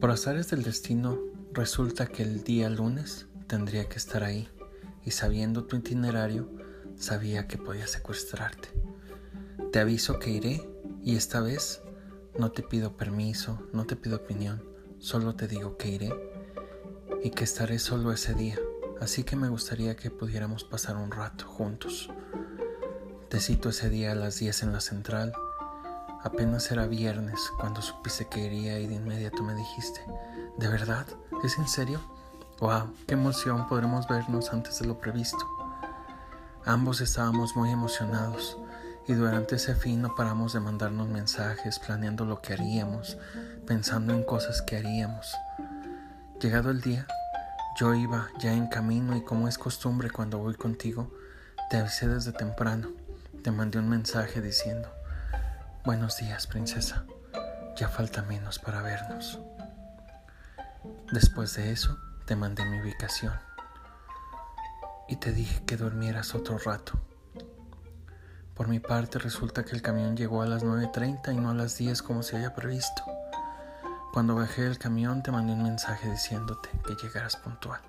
Por azares del destino, resulta que el día lunes tendría que estar ahí y sabiendo tu itinerario, sabía que podía secuestrarte. Te aviso que iré y esta vez no te pido permiso, no te pido opinión, solo te digo que iré y que estaré solo ese día, así que me gustaría que pudiéramos pasar un rato juntos. Te cito ese día a las 10 en la central. Apenas era viernes cuando supiste que iría y de inmediato me dijiste, ¿de verdad? ¿Es en serio? ¡Wow! ¡Qué emoción! Podremos vernos antes de lo previsto. Ambos estábamos muy emocionados y durante ese fin no paramos de mandarnos mensajes, planeando lo que haríamos, pensando en cosas que haríamos. Llegado el día, yo iba ya en camino y como es costumbre cuando voy contigo, te avisé desde temprano. Te mandé un mensaje diciendo, Buenos días, princesa, ya falta menos para vernos. Después de eso, te mandé mi ubicación y te dije que durmieras otro rato. Por mi parte resulta que el camión llegó a las 9.30 y no a las 10 como se había previsto. Cuando bajé del camión te mandé un mensaje diciéndote que llegaras puntual,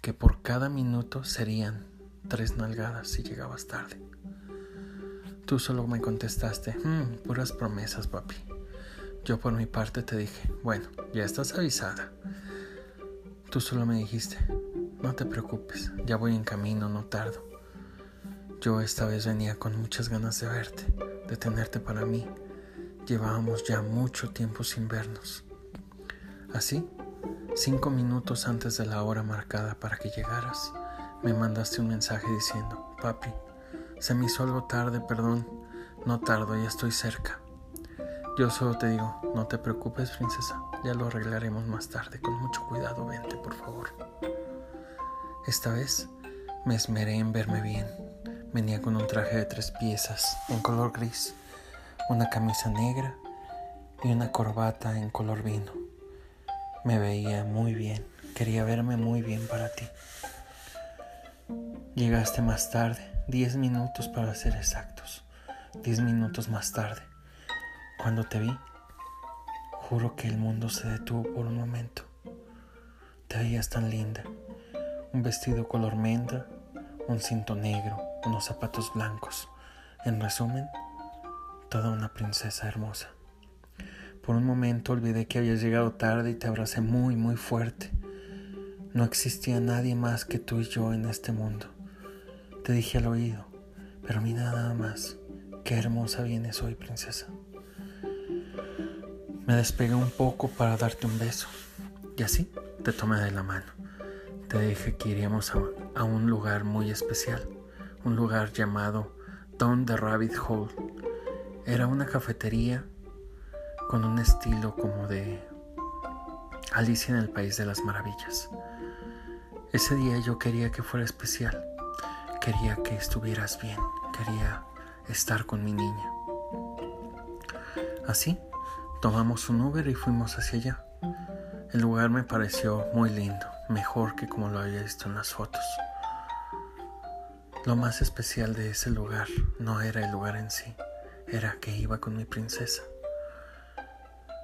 que por cada minuto serían tres nalgadas si llegabas tarde. Tú solo me contestaste, hmm, puras promesas, papi. Yo por mi parte te dije, bueno, ya estás avisada. Tú solo me dijiste, no te preocupes, ya voy en camino, no tardo. Yo esta vez venía con muchas ganas de verte, de tenerte para mí. Llevábamos ya mucho tiempo sin vernos. Así, cinco minutos antes de la hora marcada para que llegaras, me mandaste un mensaje diciendo, papi, se me hizo algo tarde, perdón. No tardo, ya estoy cerca. Yo solo te digo, no te preocupes, princesa. Ya lo arreglaremos más tarde. Con mucho cuidado, vente, por favor. Esta vez me esmeré en verme bien. Venía con un traje de tres piezas en color gris, una camisa negra y una corbata en color vino. Me veía muy bien, quería verme muy bien para ti. Llegaste más tarde, Diez minutos para ser exactos. Diez minutos más tarde, cuando te vi, juro que el mundo se detuvo por un momento. Te veías tan linda. Un vestido color menta, un cinto negro, unos zapatos blancos. En resumen, toda una princesa hermosa. Por un momento olvidé que habías llegado tarde y te abracé muy, muy fuerte. No existía nadie más que tú y yo en este mundo. Te dije al oído, pero mira nada más, qué hermosa vienes hoy, princesa. Me despegué un poco para darte un beso y así te tomé de la mano. Te dije que iríamos a, un lugar muy especial, un lugar llamado Down the Rabbit Hole. Era una cafetería con un estilo como de Alicia en el País de las Maravillas. Ese día yo quería que fuera especial Quería que estuvieras bien, quería estar con mi niña. Así, tomamos un Uber y fuimos hacia allá. El lugar me pareció muy lindo, mejor que como lo había visto en las fotos. Lo más especial de ese lugar no era el lugar en sí, era que iba con mi princesa.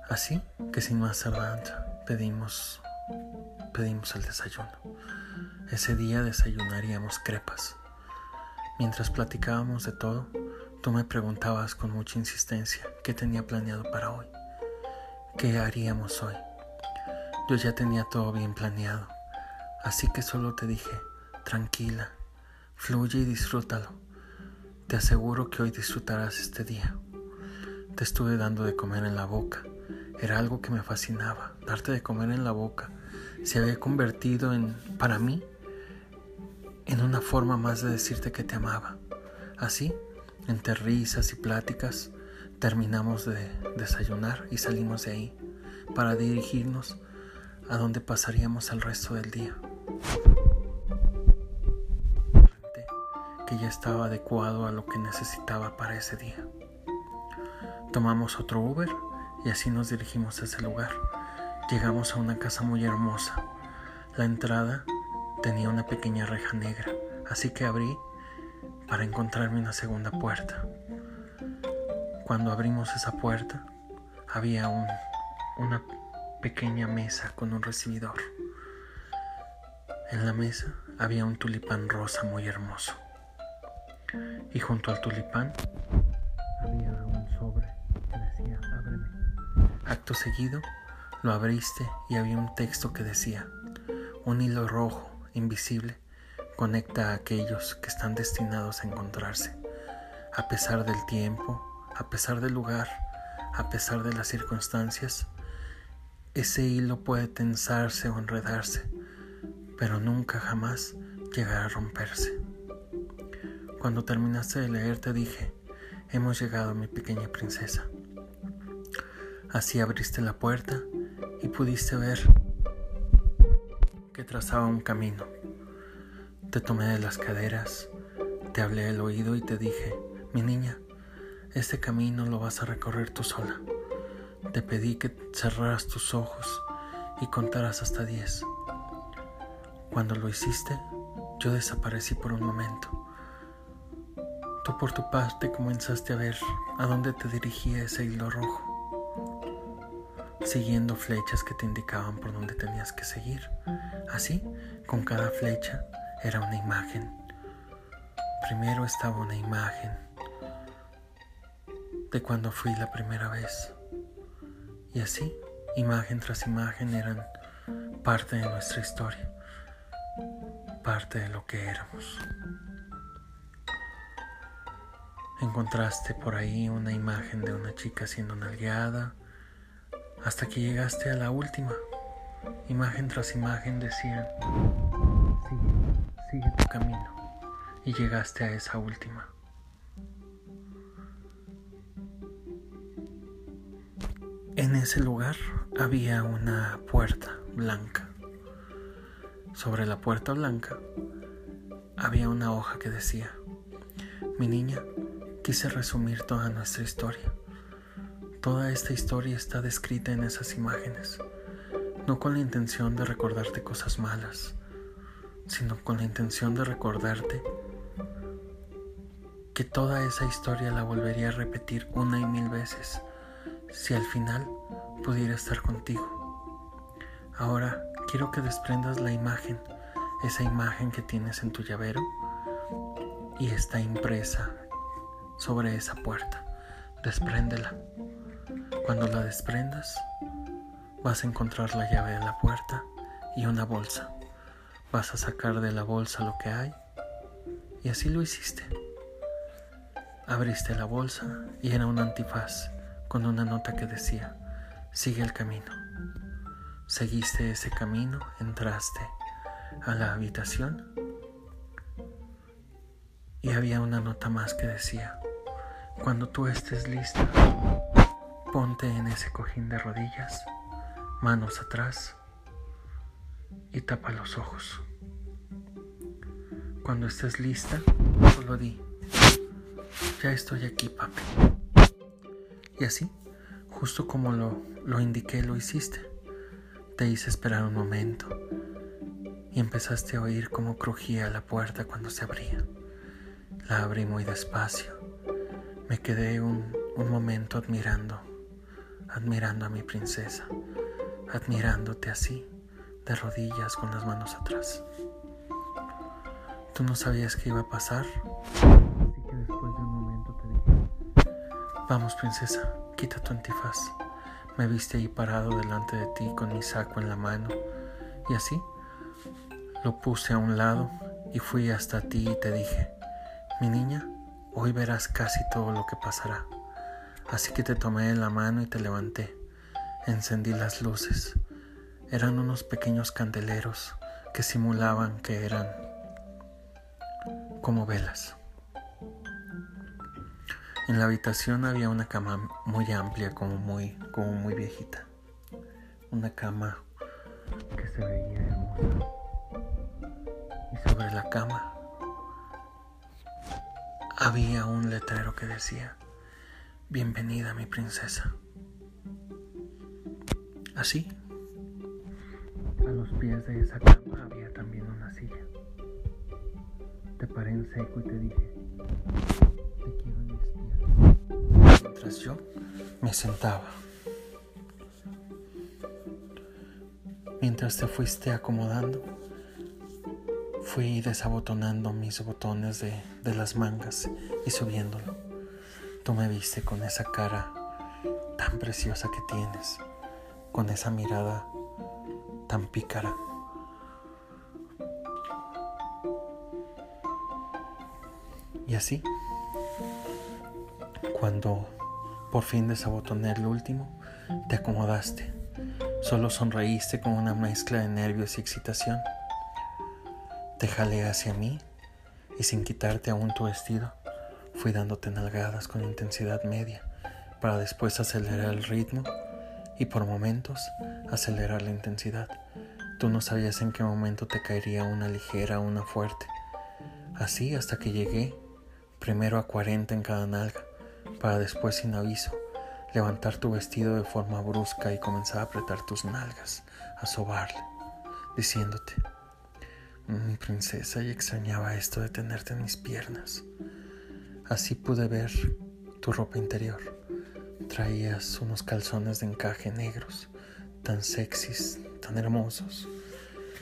Así que sin más tardanza pedimos pedimos el desayuno. Ese día desayunaríamos crepas. Mientras platicábamos de todo, tú me preguntabas con mucha insistencia qué tenía planeado para hoy, qué haríamos hoy. Yo ya tenía todo bien planeado, así que solo te dije, tranquila, fluye y disfrútalo. Te aseguro que hoy disfrutarás este día. Te estuve dando de comer en la boca. Era algo que me fascinaba. Darte de comer en la boca se había convertido en, para mí, en una forma más de decirte que te amaba. Así, entre risas y pláticas, terminamos de desayunar y salimos de ahí para dirigirnos a donde pasaríamos el resto del día. Que ya estaba adecuado a lo que necesitaba para ese día. Tomamos otro Uber y así nos dirigimos a ese lugar. Llegamos a una casa muy hermosa. La entrada tenía una pequeña reja negra, así que abrí para encontrarme una segunda puerta. Cuando abrimos esa puerta, había un, una pequeña mesa con un recibidor. En la mesa había un tulipán rosa muy hermoso. Y junto al tulipán había un sobre que decía ábreme. Acto seguido lo abriste y había un texto que decía un hilo rojo invisible conecta a aquellos que están destinados a encontrarse, a pesar del tiempo, a pesar del lugar, a pesar de las circunstancias, ese hilo puede tensarse o enredarse, pero nunca jamás llegará a romperse. Cuando terminaste de leer te dije, hemos llegado mi pequeña princesa. Así abriste la puerta y pudiste ver que trazaba un camino. Te tomé de las caderas, te hablé al oído y te dije, mi niña, este camino lo vas a recorrer tú sola. Te pedí que cerraras tus ojos y contaras hasta diez. Cuando lo hiciste, yo desaparecí por un momento. Tú por tu parte comenzaste a ver a dónde te dirigía ese hilo rojo, siguiendo flechas que te indicaban por dónde tenías que seguir. Así, con cada flecha era una imagen. Primero estaba una imagen de cuando fui la primera vez. Y así, imagen tras imagen eran parte de nuestra historia, parte de lo que éramos. Encontraste por ahí una imagen de una chica siendo nalgueada, hasta que llegaste a la última. Imagen tras imagen decían, sigue, tu camino. Y llegaste a esa última. En ese lugar había una puerta blanca. Sobre la puerta blanca había una hoja que decía, mi niña, quise resumir toda nuestra historia. Toda esta historia está descrita en esas imágenes, no con la intención de recordarte cosas malas, sino con la intención de recordarte que toda esa historia la volvería a repetir una y mil veces si al final pudiera estar contigo. Ahora quiero que desprendas la imagen, esa imagen que tienes en tu llavero y está impresa sobre esa puerta. Despréndela. Cuando la desprendas, vas a encontrar la llave de la puerta y una bolsa. Vas a sacar de la bolsa lo que hay y así lo hiciste. Abriste la bolsa y era un antifaz con una nota que decía, sigue el camino. Seguiste ese camino, entraste a la habitación y había una nota más que decía, cuando tú estés lista, ponte en ese cojín de rodillas, manos atrás y tapa los ojos. Cuando estés lista, solo di, ya estoy aquí, papi. Y así, justo como lo, lo indiqué, lo hiciste. Te hice esperar un momento y empezaste a oír cómo crujía la puerta cuando se abría. La abrí muy despacio. Me quedé un, un momento admirando, admirando a mi princesa, admirándote así, de rodillas con las manos atrás. Tú no sabías qué iba a pasar, así que después de un momento te dije, vamos princesa, quita tu antifaz. Me viste ahí parado delante de ti con mi saco en la mano y así lo puse a un lado y fui hasta ti y te dije, mi niña, hoy verás casi todo lo que pasará. Así que te tomé de la mano y te levanté. Encendí las luces. Eran unos pequeños candeleros que simulaban que eran como velas. En la habitación había una cama muy amplia, como muy, como muy viejita. Una cama que se veía hermosa. Y sobre la cama había un letrero que decía, Bienvenida mi princesa. Así, pies de esa cama había también una silla. Te paré en seco y te dije, te quiero mientras yo me sentaba. Mientras te fuiste acomodando, fui desabotonando mis botones de, de las mangas y subiéndolo. Tú me viste con esa cara tan preciosa que tienes, con esa mirada tan pícara. Y así, cuando por fin desabotoné el último, te acomodaste. Solo sonreíste con una mezcla de nervios y excitación. Te jalé hacia mí y sin quitarte aún tu vestido, fui dándote nalgadas con intensidad media para después acelerar el ritmo y por momentos acelerar la intensidad. Tú no sabías en qué momento te caería una ligera o una fuerte. Así hasta que llegué primero a 40 en cada nalga, para después sin aviso levantar tu vestido de forma brusca y comenzar a apretar tus nalgas, a sobarle, diciéndote, mi princesa, y extrañaba esto de tenerte en mis piernas. Así pude ver tu ropa interior. Traías unos calzones de encaje negros, tan sexys, tan hermosos,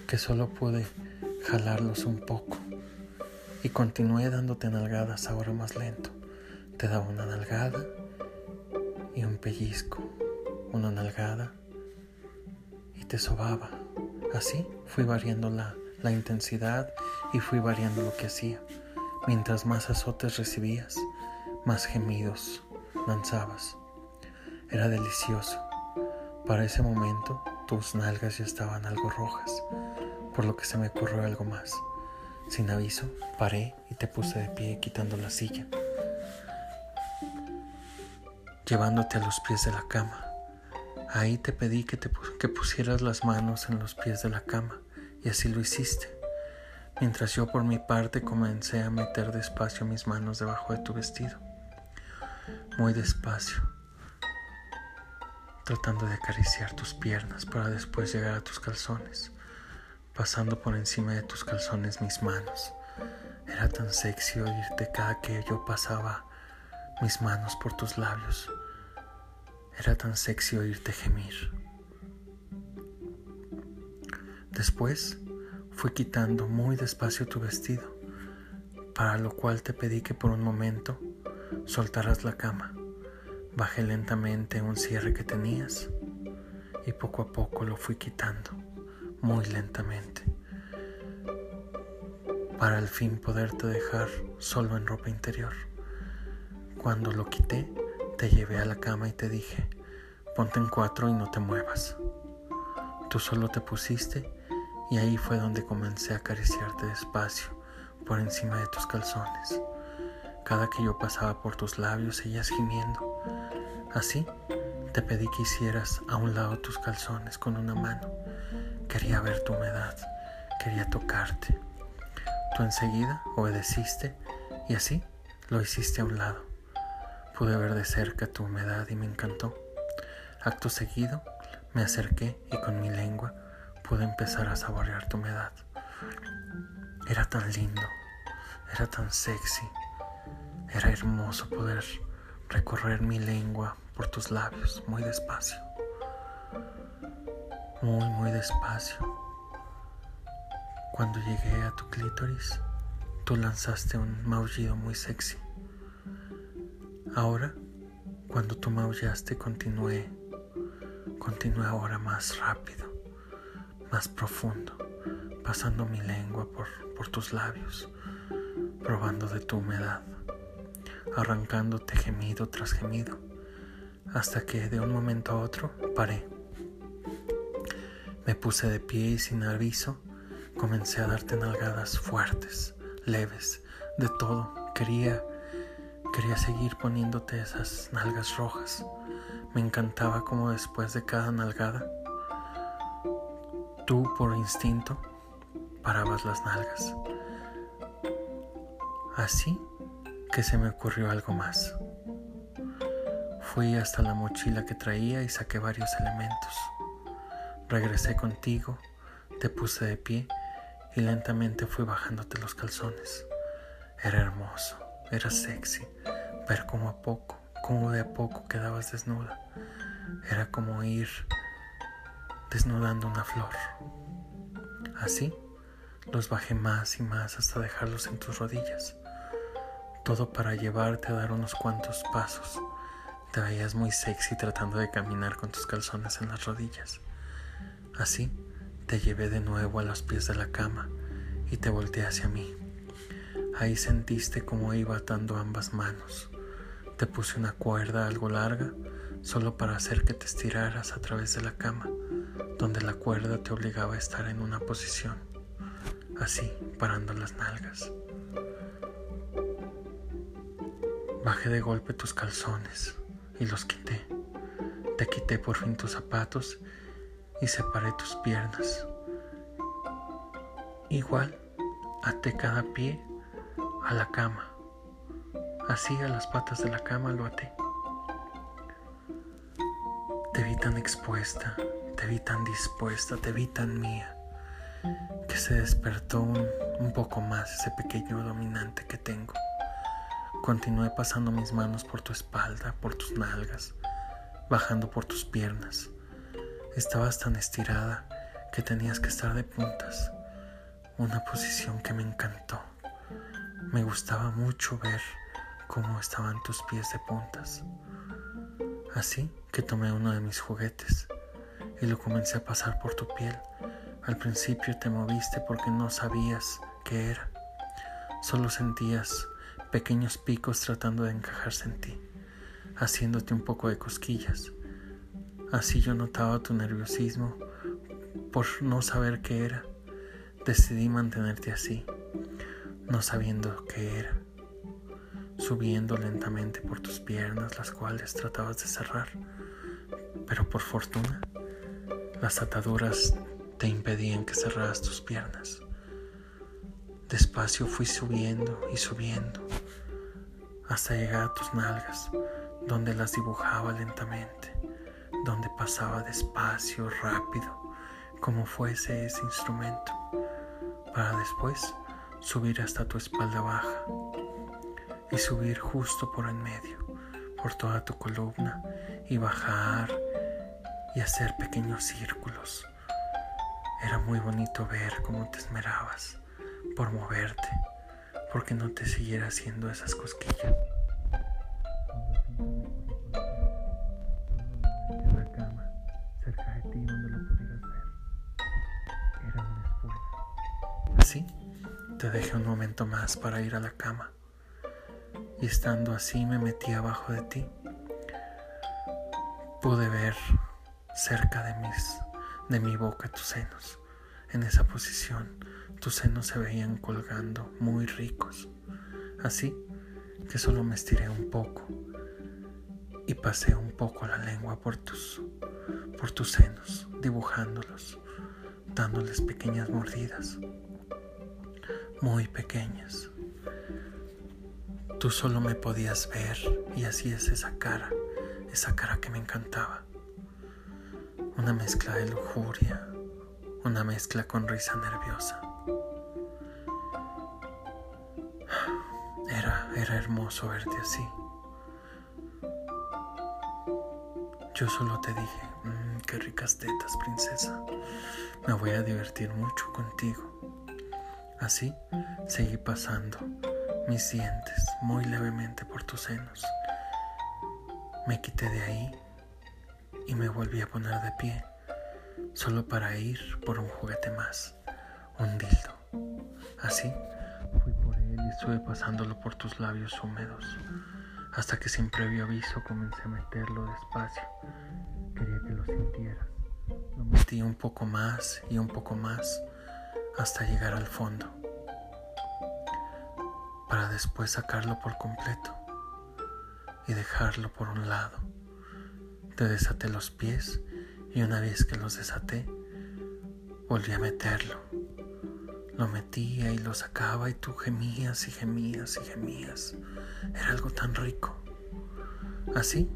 que solo pude jalarlos un poco y continué dándote nalgadas ahora más lento. Te daba una nalgada y un pellizco, una nalgada y te sobaba. Así fui variando la, la intensidad y fui variando lo que hacía. Mientras más azotes recibías, más gemidos lanzabas. Era delicioso. Para ese momento tus nalgas ya estaban algo rojas, por lo que se me ocurrió algo más. Sin aviso, paré y te puse de pie quitando la silla, llevándote a los pies de la cama. Ahí te pedí que, te, que pusieras las manos en los pies de la cama y así lo hiciste, mientras yo por mi parte comencé a meter despacio mis manos debajo de tu vestido, muy despacio, tratando de acariciar tus piernas para después llegar a tus calzones pasando por encima de tus calzones mis manos. Era tan sexy oírte cada que yo pasaba mis manos por tus labios. Era tan sexy oírte gemir. Después fui quitando muy despacio tu vestido, para lo cual te pedí que por un momento soltaras la cama. Bajé lentamente un cierre que tenías y poco a poco lo fui quitando muy lentamente para al fin poderte dejar solo en ropa interior. Cuando lo quité, te llevé a la cama y te dije, ponte en cuatro y no te muevas. Tú solo te pusiste y ahí fue donde comencé a acariciarte despacio por encima de tus calzones. Cada que yo pasaba por tus labios seguías gimiendo. Así te pedí que hicieras a un lado tus calzones con una mano Quería ver tu humedad, quería tocarte. Tú enseguida obedeciste y así lo hiciste a un lado. Pude ver de cerca tu humedad y me encantó. Acto seguido me acerqué y con mi lengua pude empezar a saborear tu humedad. Era tan lindo, era tan sexy, era hermoso poder recorrer mi lengua por tus labios muy despacio muy, muy despacio. Cuando llegué a tu clítoris, tú lanzaste un maullido muy sexy. Ahora, cuando tú maullaste, continué, continué ahora más rápido, más profundo, pasando mi lengua por, por tus labios, probando de tu humedad, arrancándote gemido tras gemido, hasta que de un momento a otro paré me puse de pie y sin aviso comencé a darte nalgadas fuertes, leves, de todo. Quería, quería seguir poniéndote esas nalgas rojas. Me encantaba como después de cada nalgada, tú por instinto parabas las nalgas. Así que se me ocurrió algo más. Fui hasta la mochila que traía y saqué varios elementos. Regresé contigo, te puse de pie y lentamente fui bajándote los calzones. Era hermoso, era sexy, ver cómo a poco, cómo de a poco quedabas desnuda. Era como ir desnudando una flor. Así los bajé más y más hasta dejarlos en tus rodillas. Todo para llevarte a dar unos cuantos pasos. Te veías muy sexy tratando de caminar con tus calzones en las rodillas. Así te llevé de nuevo a los pies de la cama y te volteé hacia mí. Ahí sentiste cómo iba atando ambas manos. Te puse una cuerda algo larga solo para hacer que te estiraras a través de la cama, donde la cuerda te obligaba a estar en una posición, así, parando las nalgas. Bajé de golpe tus calzones y los quité. Te quité por fin tus zapatos y separé tus piernas. Igual, até cada pie a la cama. Así a las patas de la cama lo até. Te vi tan expuesta, te vi tan dispuesta, te vi tan mía, que se despertó un, poco más ese pequeño dominante que tengo. Continué pasando mis manos por tu espalda, por tus nalgas, bajando por tus piernas. Estabas tan estirada que tenías que estar de puntas, una posición que me encantó. Me gustaba mucho ver cómo estaban tus pies de puntas. Así que tomé uno de mis juguetes y lo comencé a pasar por tu piel. Al principio te moviste porque no sabías qué era. Solo sentías pequeños picos tratando de encajarse en ti, haciéndote un poco de cosquillas. Así yo notaba tu nerviosismo por no saber qué era. Decidí mantenerte así, no sabiendo qué era subiendo lentamente por tus piernas, las cuales tratabas de cerrar. Pero por fortuna, las ataduras te impedían que cerraras tus piernas. Despacio fui subiendo y subiendo hasta llegar a tus nalgas, donde las dibujaba lentamente, donde pasaba despacio, rápido, como fuese ese instrumento, para después subir hasta tu espalda baja y subir justo por en medio, por toda tu columna y bajar y hacer pequeños círculos. Era muy bonito ver cómo te esmerabas por moverte, porque no te siguiera haciendo esas cosquillas. En la cama, cerca de ti donde lo pudieras ver. Era una espuela. Así, te dejé un momento más para ir a la cama y estando así me metí abajo de ti. Pude ver cerca de mis de mi boca tus senos. En esa posición tus senos se veían colgando muy ricos. Así que solo me estiré un poco y pasé un poco la lengua por tus por tus senos, dibujándolos, dándoles pequeñas mordidas, muy pequeñas. Tú solo me podías ver y así es esa cara, esa cara que me encantaba. Una mezcla de lujuria, una mezcla con risa nerviosa. Era, era hermoso verte así. Yo solo te dije, mmm, qué ricas tetas, princesa. Me voy a divertir mucho contigo. Así seguí pasando mis dientes muy levemente por tus senos. Me quité de ahí y me volví a poner de pie, solo para ir por un juguete más, un dildo. Así fui por él y estuve pasándolo por tus labios húmedos, hasta que sin previo aviso comencé a meterlo despacio. Quería que lo sintieras. Lo metí un poco más y un poco más hasta llegar al fondo para después sacarlo por completo y dejarlo por un lado. Te desaté los pies y una vez que los desaté, volví a meterlo. Lo metía y lo sacaba y tú gemías y gemías y gemías. Era algo tan rico. Así,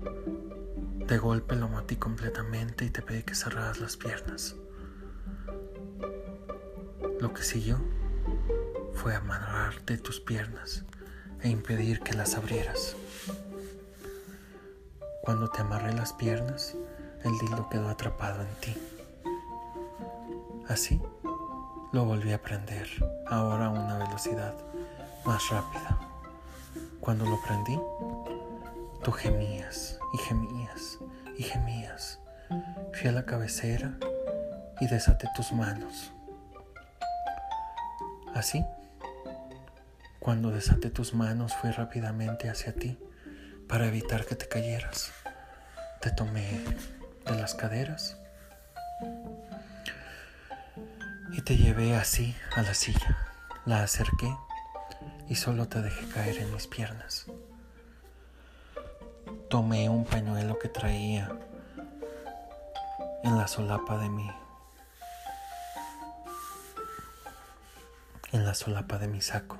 de golpe lo matí completamente y te pedí que cerraras las piernas. Lo que siguió fue amarrarte tus piernas e impedir que las abrieras. Cuando te amarré las piernas, el dildo quedó atrapado en ti Así lo volví a prender, ahora a una velocidad más rápida. Cuando lo prendí, tú gemías y gemías y gemías. Fui a la cabecera y desaté tus manos. Así, cuando desaté tus manos fui rápidamente hacia ti para evitar que te cayeras. Te tomé las caderas y te llevé así a la silla. La acerqué y solo te dejé caer en mis piernas. Tomé un pañuelo que traía en la solapa de mi en la solapa de mi saco.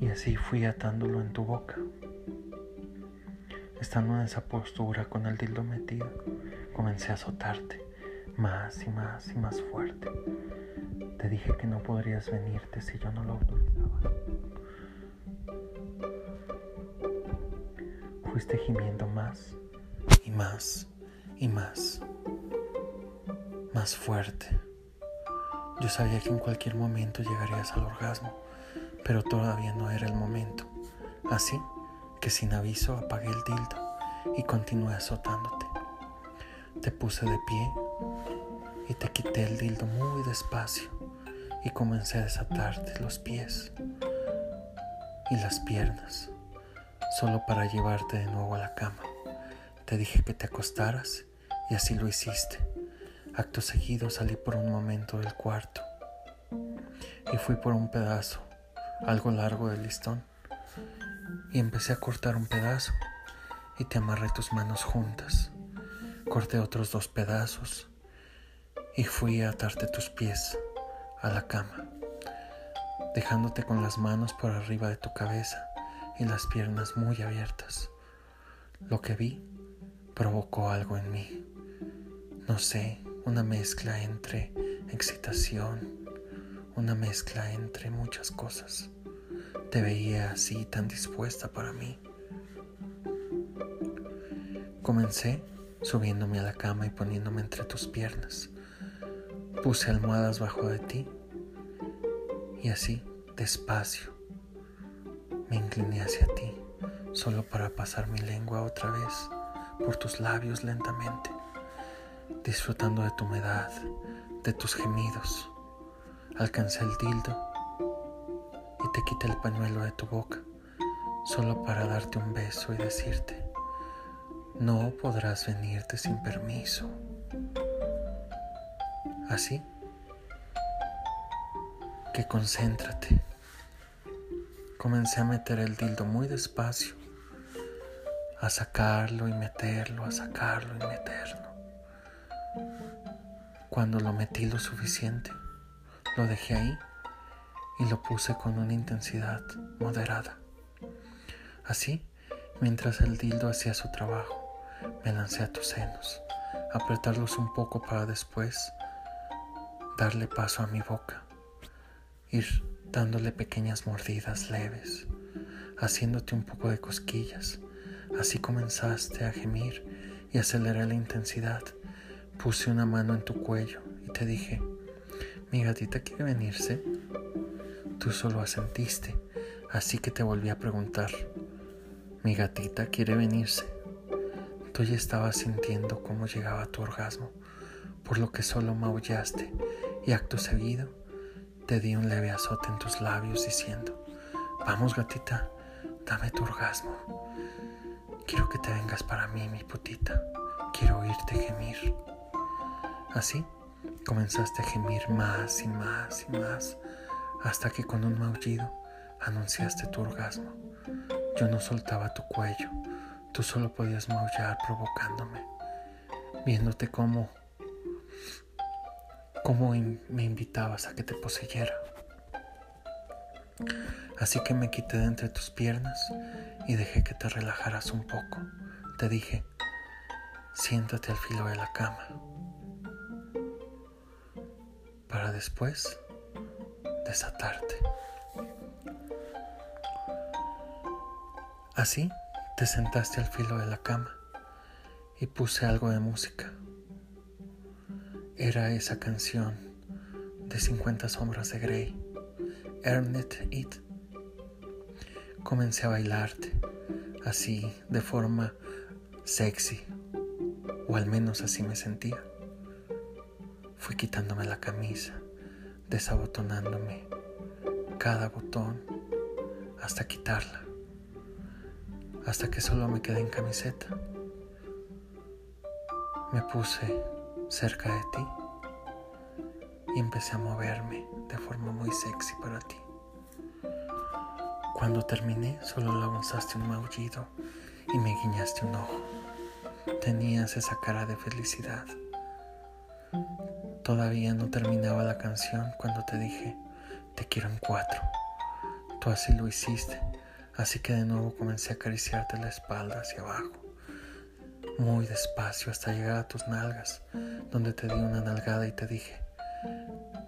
Y así fui atándolo en tu boca. Estando en esa postura con el dildo metido, comencé a azotarte más y más y más fuerte. Te dije que no podrías venirte si yo no lo autorizaba. Fuiste gimiendo más y más y más, más fuerte. Yo sabía que en cualquier momento llegarías al orgasmo, pero todavía no era el momento. Así que sin aviso apagué el dildo y continué azotándote. Te puse de pie y te quité el dildo muy despacio y comencé a desatarte los pies y las piernas, solo para llevarte de nuevo a la cama. Te dije que te acostaras y así lo hiciste. Acto seguido salí por un momento del cuarto y fui por un pedazo, algo largo del listón y empecé a cortar un pedazo y te amarré tus manos juntas. Corté otros dos pedazos y fui a atarte tus pies a la cama, dejándote con las manos por arriba de tu cabeza y las piernas muy abiertas. Lo que vi provocó algo en mí. No sé, una mezcla entre excitación, una mezcla entre muchas cosas. Te veía así tan dispuesta para mí. Comencé subiéndome a la cama y poniéndome entre tus piernas. Puse almohadas bajo de ti y así, despacio, me incliné hacia ti, solo para pasar mi lengua otra vez por tus labios lentamente, disfrutando de tu humedad, de tus gemidos. Alcancé el dildo y te quité el pañuelo de tu boca, solo para darte un beso y decirte, no podrás venirte sin permiso. Así que concéntrate. Comencé a meter el dildo muy despacio, a sacarlo y meterlo, a sacarlo y meterlo. Cuando lo metí lo suficiente, lo dejé ahí y lo puse con una intensidad moderada. Así, mientras el dildo hacía su trabajo, me lancé a tus senos, apretarlos un poco para después darle paso a mi boca, ir dándole pequeñas mordidas leves, haciéndote un poco de cosquillas. Así comenzaste a gemir y aceleré la intensidad. Puse una mano en tu cuello y te dije, mi gatita quiere venirse. Tú solo asentiste, así que te volví a preguntar, mi gatita quiere venirse. Tú ya estabas sintiendo cómo llegaba tu orgasmo, por lo que solo maullaste y acto seguido te di un leve azote en tus labios diciendo, vamos gatita, dame tu orgasmo. Quiero que te vengas para mí, mi putita. Quiero oírte gemir. Así comenzaste a gemir más y más y más hasta que con un maullido anunciaste tu orgasmo. Yo no soltaba tu cuello, tú solo podías maullar provocándome, viéndote como cómo me invitabas a que te poseyera. Así que me quité de entre tus piernas y dejé que te relajaras un poco. Te dije, siéntate al filo de la cama. Para después desatarte. Así te sentaste al filo de la cama y puse algo de música Era esa canción de 50 sombras de Grey, Earn It. Comencé a bailarte, así, de forma sexy, o al menos así me sentía. Fui quitándome la camisa, desabotonándome cada botón hasta quitarla, hasta que solo me quedé en camiseta. Me puse cerca de ti y empecé a moverme de forma muy sexy para ti. Cuando terminé, solo lanzaste un maullido y me guiñaste un ojo. Tenías esa cara de felicidad. Todavía no terminaba la canción cuando te dije, te quiero en cuatro. Tú así lo hiciste, así que de nuevo comencé a acariciarte la espalda hacia abajo, muy despacio hasta llegar a tus nalgas, donde te di una nalgada y te dije,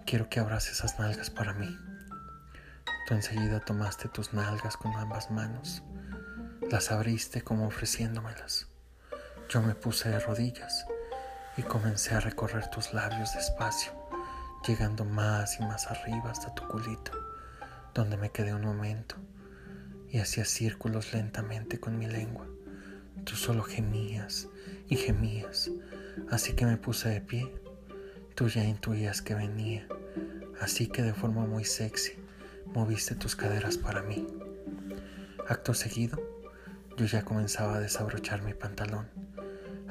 quiero que abras esas nalgas para mí. Tú enseguida tomaste tus nalgas con ambas manos, las abriste como ofreciéndomelas. Yo me puse de rodillas y comencé a recorrer tus labios despacio, llegando más y más arriba hasta tu culito, donde me quedé un momento y hacía círculos lentamente con mi lengua. Tú solo gemías y gemías, así que me puse de pie. Tú ya intuías que venía, así que de forma muy sexy moviste tus caderas para mí. Acto seguido, yo ya comenzaba a desabrochar mi pantalón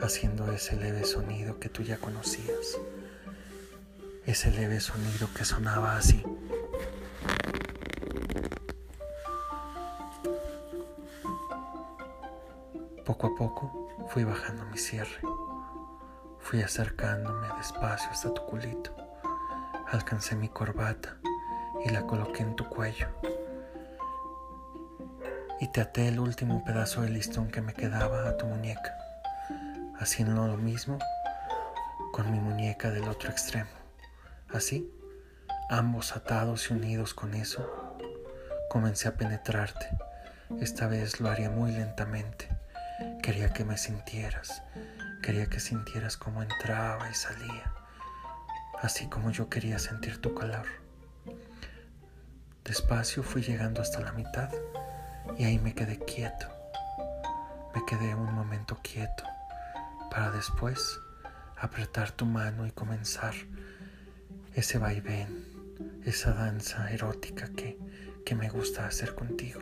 haciendo ese leve sonido que tú ya conocías. Ese leve sonido que sonaba así. Poco a poco fui bajando mi cierre. Fui acercándome despacio hasta tu culito. Alcancé mi corbata y la coloqué en tu cuello. Y te até el último pedazo de listón que me quedaba a tu muñeca haciendo lo mismo con mi muñeca del otro extremo. Así, ambos atados y unidos con eso, comencé a penetrarte. Esta vez lo haría muy lentamente. Quería que me sintieras, quería que sintieras cómo entraba y salía, así como yo quería sentir tu calor. Despacio fui llegando hasta la mitad y ahí me quedé quieto. Me quedé un momento quieto para después apretar tu mano y comenzar ese vaivén, esa danza erótica que, que me gusta hacer contigo.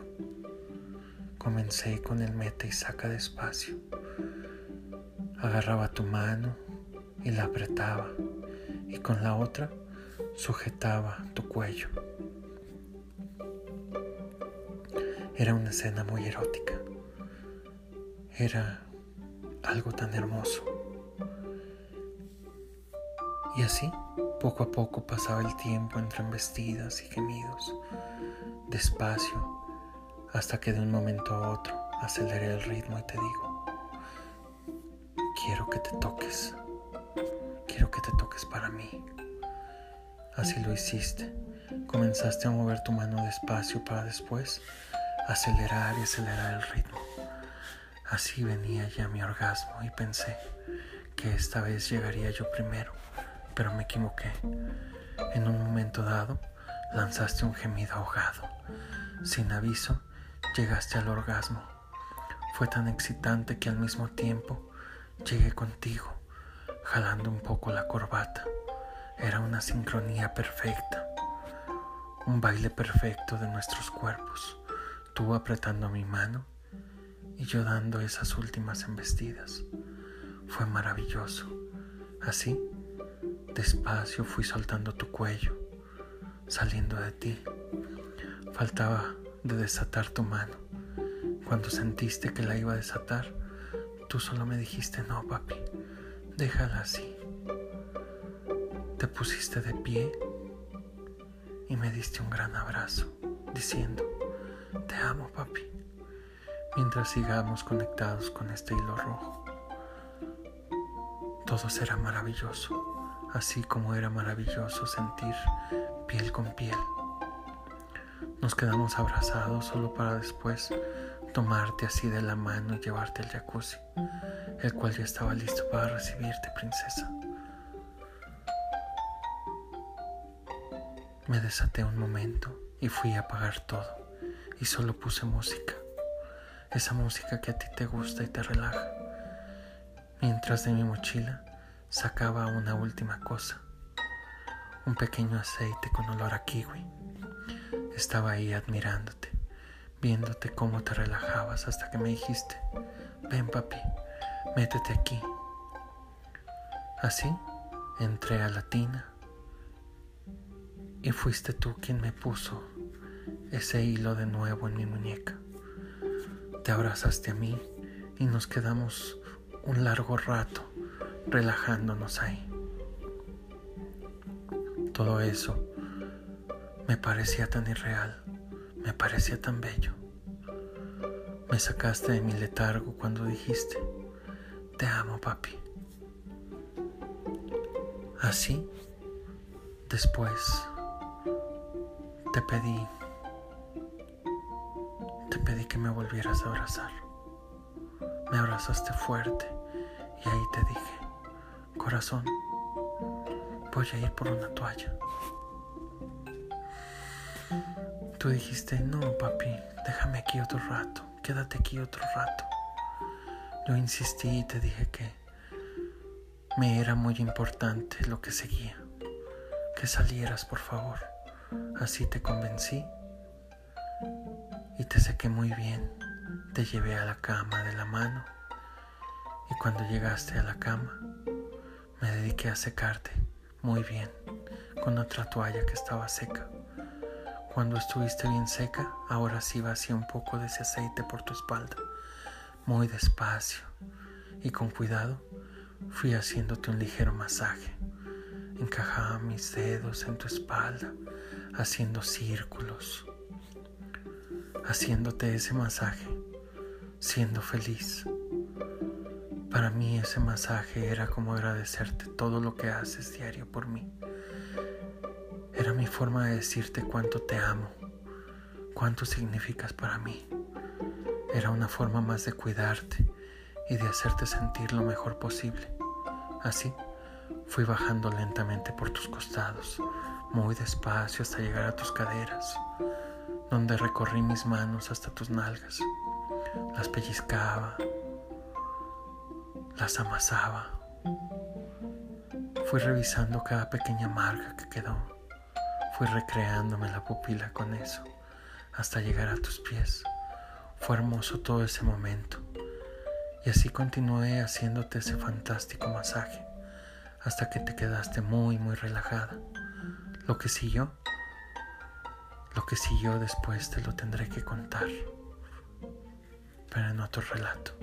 Comencé con el mete y saca despacio. Agarraba tu mano y la apretaba y con la otra sujetaba tu cuello. Era una escena muy erótica. Era algo tan hermoso. Y así, poco a poco pasaba el tiempo entre embestidas y gemidos, despacio, hasta que de un momento a otro aceleré el ritmo y te digo, quiero que te toques, quiero que te toques para mí. Así lo hiciste, comenzaste a mover tu mano despacio para después acelerar y acelerar el ritmo. Así venía ya mi orgasmo y pensé que esta vez llegaría yo primero, pero me equivoqué. En un momento dado, lanzaste un gemido ahogado. Sin aviso, llegaste al orgasmo. Fue tan excitante que al mismo tiempo llegué contigo, jalando un poco la corbata. Era una sincronía perfecta, un baile perfecto de nuestros cuerpos. Tú apretando mi mano y yo dando esas últimas embestidas. Fue maravilloso. Así, despacio fui soltando tu cuello, saliendo de ti. Faltaba de desatar tu mano. Cuando sentiste que la iba a desatar, tú solo me dijiste, no, papi, déjala así. Te pusiste de pie y me diste un gran abrazo, diciendo, te amo, papi mientras sigamos conectados con este hilo rojo. Todo será maravilloso, así como era maravilloso sentir piel con piel. Nos quedamos abrazados solo para después tomarte así de la mano y llevarte al jacuzzi, el cual ya estaba listo para recibirte, princesa. Me desaté un momento y fui a apagar todo y solo puse música. Esa música que a ti te gusta y te relaja. Mientras de mi mochila sacaba una última cosa. Un pequeño aceite con olor a kiwi. Estaba ahí admirándote, viéndote cómo te relajabas hasta que me dijiste, ven papi, métete aquí. Así entré a la tina y fuiste tú quien me puso ese hilo de nuevo en mi muñeca. Te abrazaste a mí y nos quedamos un largo rato relajándonos ahí. Todo eso me parecía tan irreal, me parecía tan bello. Me sacaste de mi letargo cuando dijiste, te amo papi. Así, después, te pedí, te pedí que me volvieras a abrazar. Me abrazaste fuerte y ahí te dije, corazón, voy a ir por una toalla. Tú dijiste, no, papi, déjame aquí otro rato, quédate aquí otro rato. Yo insistí y te dije que me era muy importante lo que seguía, que salieras, por favor. Así te convencí y te sequé muy bien. Te llevé a la cama de la mano y cuando llegaste a la cama me dediqué a secarte muy bien con otra toalla que estaba seca. Cuando estuviste bien seca, ahora sí vacía un poco de ese aceite por tu espalda, muy despacio y con cuidado fui haciéndote un ligero masaje. Encajaba mis dedos en tu espalda, haciendo círculos, haciéndote ese masaje, siendo feliz. Para mí ese masaje era como agradecerte todo lo que haces diario por mí. Era mi forma de decirte cuánto te amo, cuánto significas para mí. Era una forma más de cuidarte y de hacerte sentir lo mejor posible. Así fui bajando lentamente por tus costados, muy despacio hasta llegar a tus caderas, donde recorrí mis manos hasta tus nalgas. Las pellizcaba, las amasaba. Fui revisando cada pequeña marca que quedó Fui recreándome la pupila con eso hasta llegar a tus pies. Fue hermoso todo ese momento. Y así continué haciéndote ese fantástico masaje hasta que te quedaste muy, muy relajada. Lo que siguió, lo que siguió después te lo tendré que contar, pero en otro relato.